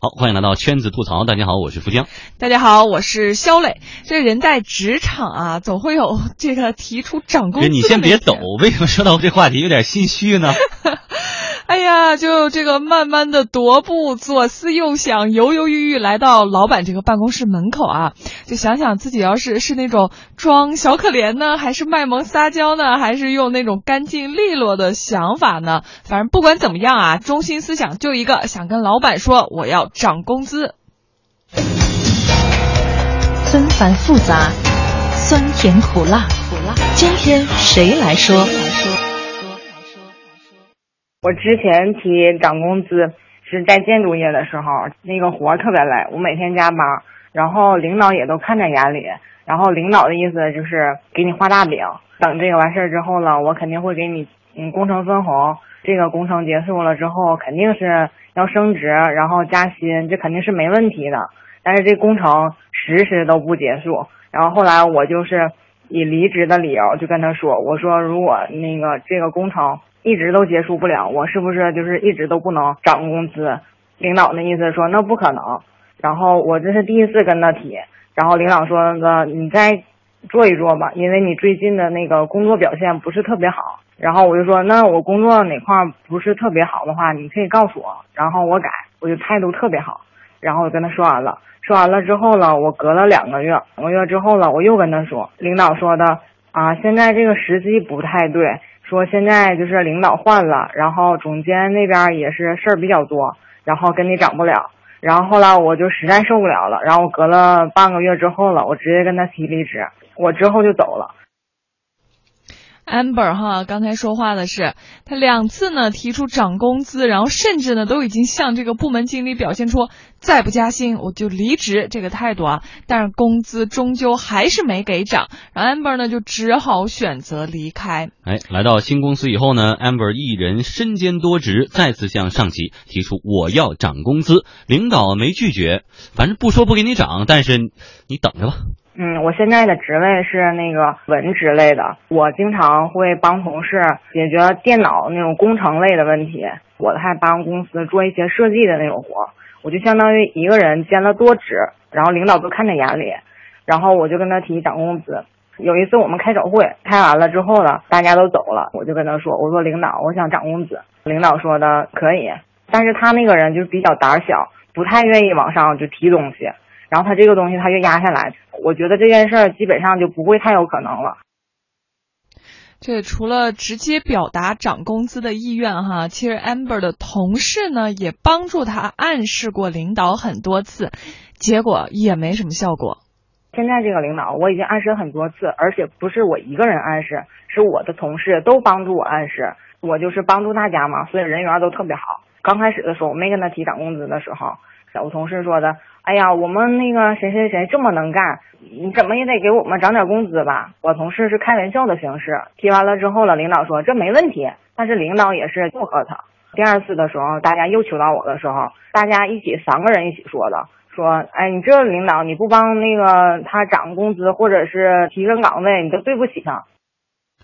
好，欢迎来到圈子吐槽。大家好，我是富江。大家好，我是肖磊。这人在职场啊，总会有这个提出涨工资。你先别抖，为什么说到这话题有点心虚呢？哎呀，就这个慢慢的踱步，左思右想，犹犹豫豫来到老板这个办公室门口啊，就想想自己要是是那种装小可怜呢，还是卖萌撒娇呢，还是用那种干净利落的想法呢？反正不管怎么样啊，中心思想就一个，想跟老板说我要涨工资。纷繁复杂，酸甜苦辣，苦辣，今天谁来说？我之前提涨工资是在建筑业的时候，那个活特别累，我每天加班，然后领导也都看在眼里，然后领导的意思就是给你画大饼，等这个完事儿之后了，我肯定会给你嗯工程分红，这个工程结束了之后肯定是要升职，然后加薪，这肯定是没问题的。但是这工程迟迟都不结束，然后后来我就是以离职的理由就跟他说，我说如果那个这个工程。一直都结束不了，我是不是就是一直都不能涨工资？领导的意思说那不可能。然后我这是第一次跟他提，然后领导说那个你再做一做吧，因为你最近的那个工作表现不是特别好。然后我就说那我工作哪块不是特别好的话，你可以告诉我，然后我改。我就态度特别好，然后我跟他说完了，说完了之后呢，我隔了两个月，两个月之后了，我又跟他说，领导说的啊，现在这个时机不太对。说现在就是领导换了，然后总监那边也是事儿比较多，然后跟你涨不了。然后后来我就实在受不了了，然后我隔了半个月之后了，我直接跟他提离职，我之后就走了。Amber 哈，刚才说话的是他两次呢提出涨工资，然后甚至呢都已经向这个部门经理表现出再不加薪我就离职这个态度啊，但是工资终究还是没给涨，然后 Amber 呢就只好选择离开。哎，来到新公司以后呢，Amber 一人身兼多职，再次向上级提出我要涨工资，领导没拒绝，反正不说不给你涨，但是你等着吧。嗯，我现在的职位是那个文职类的，我经常会帮同事解决电脑那种工程类的问题，我还帮公司做一些设计的那种活，我就相当于一个人兼了多职，然后领导都看在眼里，然后我就跟他提涨工资。有一次我们开早会，开完了之后呢，大家都走了，我就跟他说，我说领导，我想涨工资。领导说的可以，但是他那个人就是比较胆小，不太愿意往上就提东西。然后他这个东西他就压下来，我觉得这件事儿基本上就不会太有可能了。这除了直接表达涨工资的意愿哈，其实 Amber 的同事呢也帮助他暗示过领导很多次，结果也没什么效果。现在这个领导我已经暗示很多次，而且不是我一个人暗示，是我的同事都帮助我暗示，我就是帮助大家嘛，所以人缘都特别好。刚开始的时候我没跟他提涨工资的时候，我同事说的。哎呀，我们那个谁谁谁这么能干，你怎么也得给我们涨点工资吧？我同事是开玩笑的形式，提完了之后了，领导说这没问题，但是领导也是祝贺他。第二次的时候，大家又求到我的时候，大家一起三个人一起说的，说，哎，你这领导你不帮那个他涨工资或者是提升岗位，你都对不起他。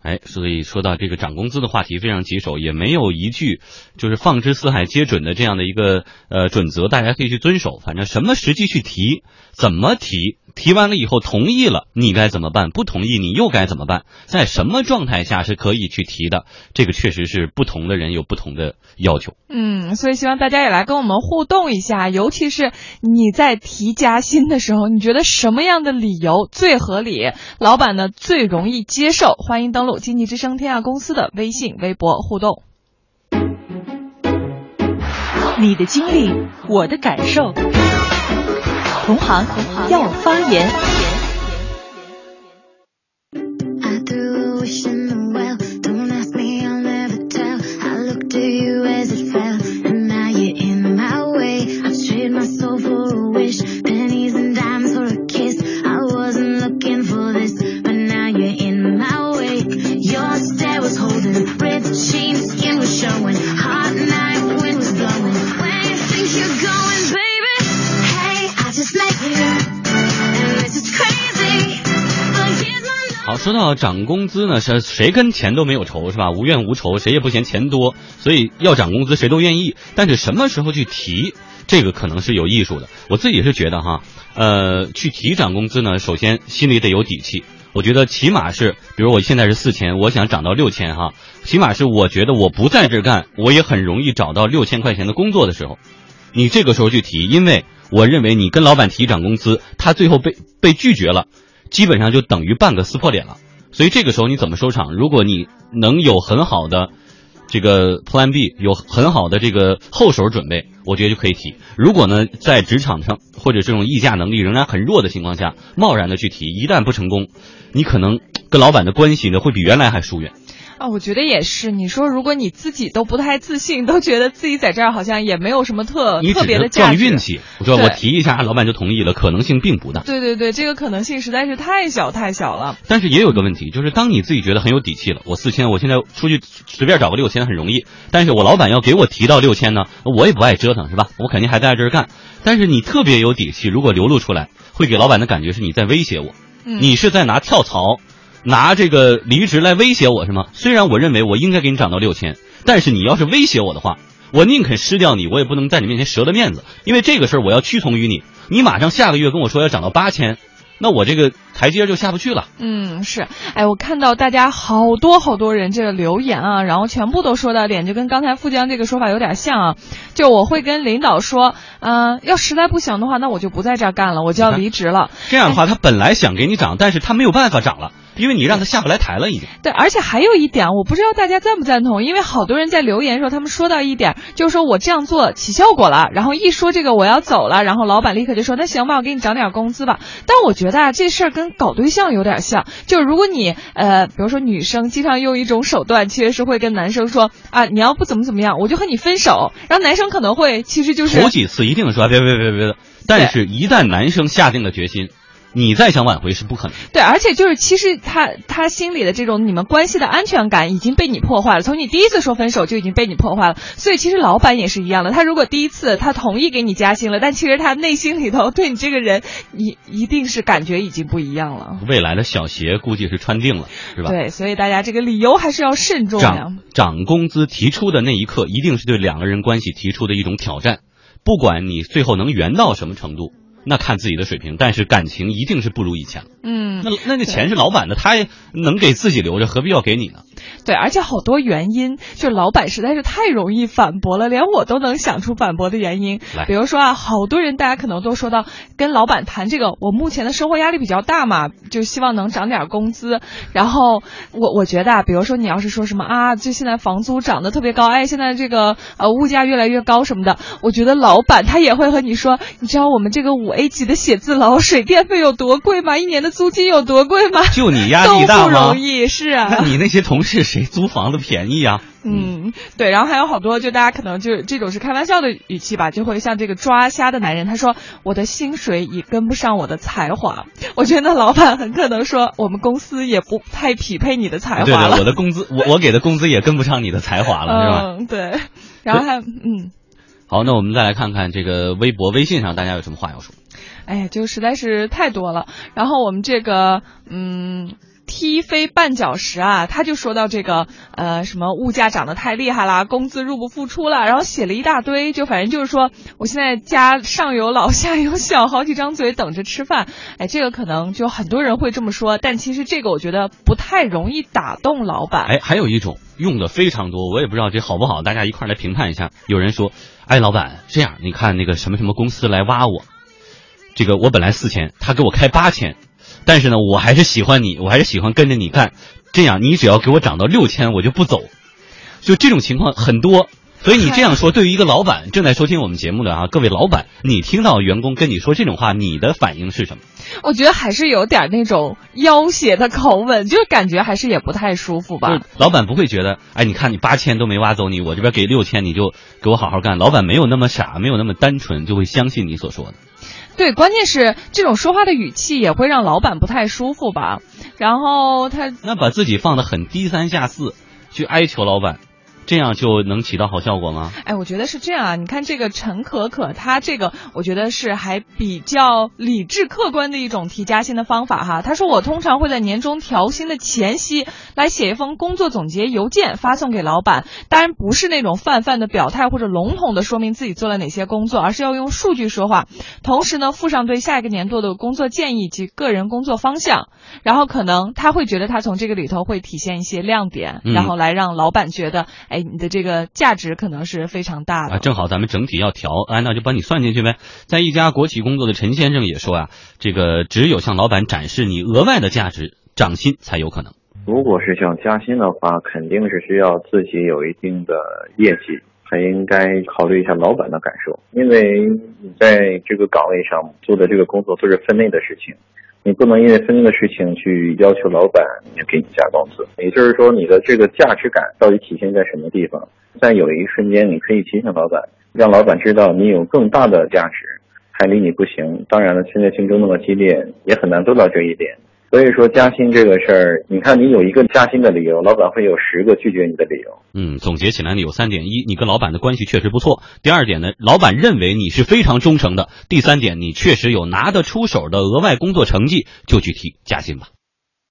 哎，所以说到这个涨工资的话题非常棘手，也没有一句就是放之四海皆准的这样的一个呃准则，大家可以去遵守。反正什么时机去提，怎么提，提完了以后同意了，你该怎么办？不同意你又该怎么办？在什么状态下是可以去提的？这个确实是不同的人有不同的要求。嗯，所以希望大家也来跟我们互动一下，尤其是你在提加薪的时候，你觉得什么样的理由最合理？老板呢最容易接受？欢迎登录。经济之声天下公司的微信、微博互动，你的经历，我的感受，同行要发言。Been 说到涨工资呢，是谁跟钱都没有仇是吧？无怨无仇，谁也不嫌钱多，所以要涨工资谁都愿意。但是什么时候去提，这个可能是有艺术的。我自己是觉得哈，呃，去提涨工资呢，首先心里得有底气。我觉得起码是，比如我现在是四千，我想涨到六千哈，起码是我觉得我不在这干，我也很容易找到六千块钱的工作的时候，你这个时候去提，因为我认为你跟老板提涨工资，他最后被被拒绝了。基本上就等于半个撕破脸了，所以这个时候你怎么收场？如果你能有很好的这个 Plan B，有很好的这个后手准备，我觉得就可以提。如果呢，在职场上或者这种议价能力仍然很弱的情况下，贸然的去提，一旦不成功，你可能跟老板的关系呢会比原来还疏远。啊，我觉得也是。你说，如果你自己都不太自信，都觉得自己在这儿好像也没有什么特特别的价值，撞运气。我说我提一下，老板就同意了，可能性并不大。对对对，这个可能性实在是太小太小了。但是也有一个问题，就是当你自己觉得很有底气了，我四千，我现在出去随便找个六千很容易。但是我老板要给我提到六千呢，我也不爱折腾，是吧？我肯定还在这儿干。但是你特别有底气，如果流露出来，会给老板的感觉是你在威胁我，你是在拿跳槽。拿这个离职来威胁我是吗？虽然我认为我应该给你涨到六千，但是你要是威胁我的话，我宁肯失掉你，我也不能在你面前折了面子，因为这个事儿我要屈从于你。你马上下个月跟我说要涨到八千。那我这个台阶就下不去了。嗯，是，哎，我看到大家好多好多人这个留言啊，然后全部都说到点，就跟刚才富江这个说法有点像啊。就我会跟领导说，嗯，要实在不行的话，那我就不在这儿干了，我就要离职了。这样的话，他本来想给你涨，但是他没有办法涨了。因为你让他下不来台了，已经。对，而且还有一点，我不知道大家赞不赞同，因为好多人在留言的时候，他们说到一点，就是说我这样做起效果了，然后一说这个我要走了，然后老板立刻就说那行吧，我给你涨点工资吧。但我觉得啊，这事儿跟搞对象有点像，就是如果你呃，比如说女生经常用一种手段，其实是会跟男生说啊，你要不怎么怎么样，我就和你分手。然后男生可能会其实就是头几次一定说别别别别的，但是一旦男生下定了决心。你再想挽回是不可能。对，而且就是其实他他心里的这种你们关系的安全感已经被你破坏了，从你第一次说分手就已经被你破坏了。所以其实老板也是一样的，他如果第一次他同意给你加薪了，但其实他内心里头对你这个人，一一定是感觉已经不一样了。未来的小鞋估计是穿定了，是吧？对，所以大家这个理由还是要慎重。涨涨工资提出的那一刻，一定是对两个人关系提出的一种挑战，不管你最后能圆到什么程度。那看自己的水平，但是感情一定是不如以前了。嗯，那那那钱是老板的，他也能给自己留着，何必要给你呢？对，而且好多原因，就老板实在是太容易反驳了，连我都能想出反驳的原因。比如说啊，好多人大家可能都说到跟老板谈这个，我目前的生活压力比较大嘛，就希望能涨点工资。然后我我觉得啊，比如说你要是说什么啊，就现在房租涨得特别高，哎，现在这个呃物价越来越高什么的，我觉得老板他也会和你说，你知道我们这个五 A 级的写字楼水电费有多贵吗？一年的租金有多贵吗？就你压力大吗？都不容易，是啊。那你那些同事谁租房子便宜啊？嗯，对，然后还有好多，就大家可能就这种是开玩笑的语气吧，就会像这个抓瞎的男人，他说我的薪水已跟不上我的才华。我觉得老板很可能说我们公司也不太匹配你的才华了。对，我的工资，我我给的工资也跟不上你的才华了，是吧？嗯，对。然后还嗯，好，那我们再来看看这个微博、微信上大家有什么话要说。哎呀，就实在是太多了。然后我们这个嗯。踢飞绊脚石啊，他就说到这个呃什么物价涨得太厉害了，工资入不敷出了，然后写了一大堆，就反正就是说我现在家上有老下有小，好几张嘴等着吃饭。哎，这个可能就很多人会这么说，但其实这个我觉得不太容易打动老板。哎，还有一种用的非常多，我也不知道这好不好，大家一块来评判一下。有人说，哎，老板这样，你看那个什么什么公司来挖我，这个我本来四千，他给我开八千。但是呢，我还是喜欢你，我还是喜欢跟着你干。这样，你只要给我涨到六千，我就不走。就这种情况很多，所以你这样说，对于一个老板正在收听我们节目的啊，各位老板，你听到员工跟你说这种话，你的反应是什么？我觉得还是有点那种要挟的口吻，就是感觉还是也不太舒服吧。老板不会觉得，哎，你看你八千都没挖走你，我这边给六千，你就给我好好干。老板没有那么傻，没有那么单纯，就会相信你所说的。对，关键是这种说话的语气也会让老板不太舒服吧。然后他那把自己放的很低三下四，去哀求老板，这样就能起到好效果吗？哎，我觉得是这样啊。你看这个陈可可，她这个我觉得是还比较理智客观的一种提加薪的方法哈。她说我通常会在年终调薪的前夕来写一封工作总结邮件发送给老板，当然不是那种泛泛的表态或者笼统的说明自己做了哪些工作，而是要用数据说话。同时呢，附上对下一个年度的工作建议及个人工作方向，然后可能他会觉得他从这个里头会体现一些亮点，然后来让老板觉得，哎，你的这个价值可能是非常大的。啊，正好咱们整体要调，哎，那就帮你算进去呗。在一家国企工作的陈先生也说啊，这个只有向老板展示你额外的价值，涨薪才有可能。如果是想加薪的话，肯定是需要自己有一定的业绩，还应该考虑一下老板的感受，因为你在这个岗位上做的这个工作都是分内的事情，你不能因为分内的事情去要求老板也给你加工资。也就是说，你的这个价值感到底体现在什么地方？在有一瞬间，你可以提醒老板，让老板知道你有更大的价值，还离你不行。当然了，现在竞争那么激烈，也很难做到这一点。所以说加薪这个事儿，你看你有一个加薪的理由，老板会有十个拒绝你的理由。嗯，总结起来呢有三点：一，你跟老板的关系确实不错；第二点呢，老板认为你是非常忠诚的；第三点，你确实有拿得出手的额外工作成绩，就去提加薪吧。